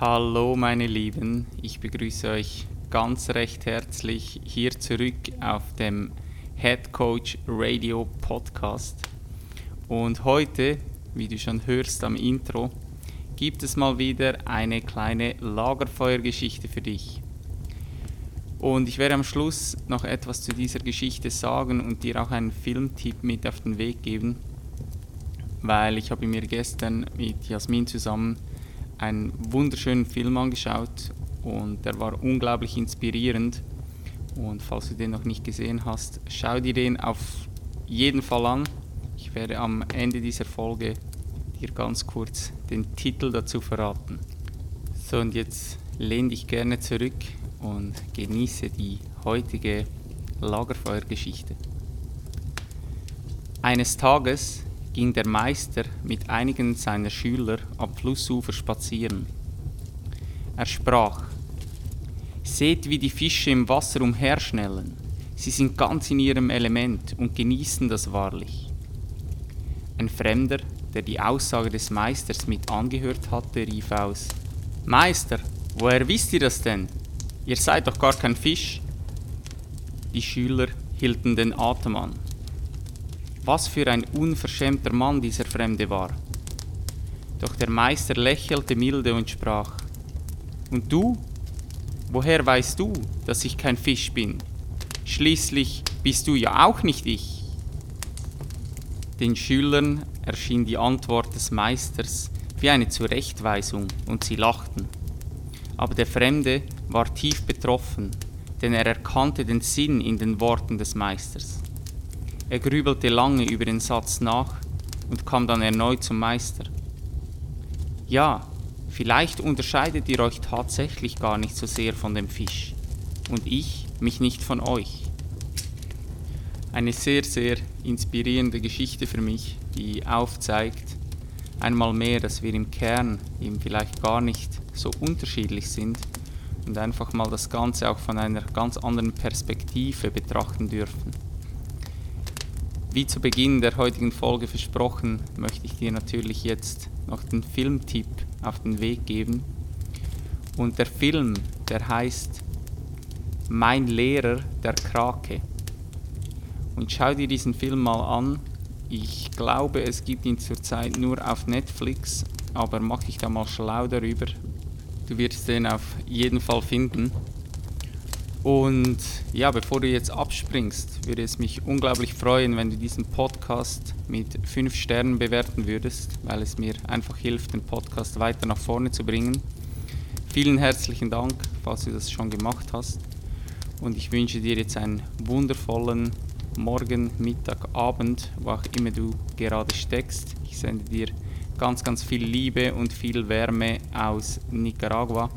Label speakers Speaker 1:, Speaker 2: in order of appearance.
Speaker 1: Hallo meine Lieben, ich begrüße euch ganz recht herzlich hier zurück auf dem Head Coach Radio Podcast. Und heute, wie du schon hörst am Intro, gibt es mal wieder eine kleine Lagerfeuergeschichte für dich. Und ich werde am Schluss noch etwas zu dieser Geschichte sagen und dir auch einen Filmtipp mit auf den Weg geben, weil ich habe mir gestern mit Jasmin zusammen einen wunderschönen Film angeschaut und der war unglaublich inspirierend. Und falls du den noch nicht gesehen hast, schau dir den auf jeden Fall an. Ich werde am Ende dieser Folge dir ganz kurz den Titel dazu verraten. So, und jetzt lehn dich gerne zurück und genieße die heutige Lagerfeuergeschichte. Eines Tages ging der Meister mit einigen seiner Schüler am Flussufer spazieren. Er sprach, Seht, wie die Fische im Wasser umherschnellen. Sie sind ganz in ihrem Element und genießen das wahrlich. Ein Fremder, der die Aussage des Meisters mit angehört hatte, rief aus, Meister, woher wisst ihr das denn? Ihr seid doch gar kein Fisch. Die Schüler hielten den Atem an. Was für ein unverschämter Mann dieser Fremde war. Doch der Meister lächelte milde und sprach, Und du? Woher weißt du, dass ich kein Fisch bin? Schließlich bist du ja auch nicht ich. Den Schülern erschien die Antwort des Meisters wie eine Zurechtweisung und sie lachten. Aber der Fremde war tief betroffen, denn er erkannte den Sinn in den Worten des Meisters. Er grübelte lange über den Satz nach und kam dann erneut zum Meister. Ja, vielleicht unterscheidet ihr euch tatsächlich gar nicht so sehr von dem Fisch und ich mich nicht von euch. Eine sehr, sehr inspirierende Geschichte für mich, die aufzeigt, einmal mehr, dass wir im Kern eben vielleicht gar nicht so unterschiedlich sind und einfach mal das Ganze auch von einer ganz anderen Perspektive betrachten dürfen. Wie zu Beginn der heutigen Folge versprochen, möchte ich dir natürlich jetzt noch den Filmtipp auf den Weg geben. Und der Film, der heißt Mein Lehrer, der Krake. Und schau dir diesen Film mal an. Ich glaube, es gibt ihn zurzeit nur auf Netflix, aber mach ich da mal schlau darüber. Du wirst den auf jeden Fall finden. Und ja, bevor du jetzt abspringst, würde es mich unglaublich freuen, wenn du diesen Podcast mit 5 Sternen bewerten würdest, weil es mir einfach hilft, den Podcast weiter nach vorne zu bringen. Vielen herzlichen Dank, falls du das schon gemacht hast. Und ich wünsche dir jetzt einen wundervollen Morgen, Mittag, Abend, wo auch immer du gerade steckst. Ich sende dir ganz, ganz viel Liebe und viel Wärme aus Nicaragua.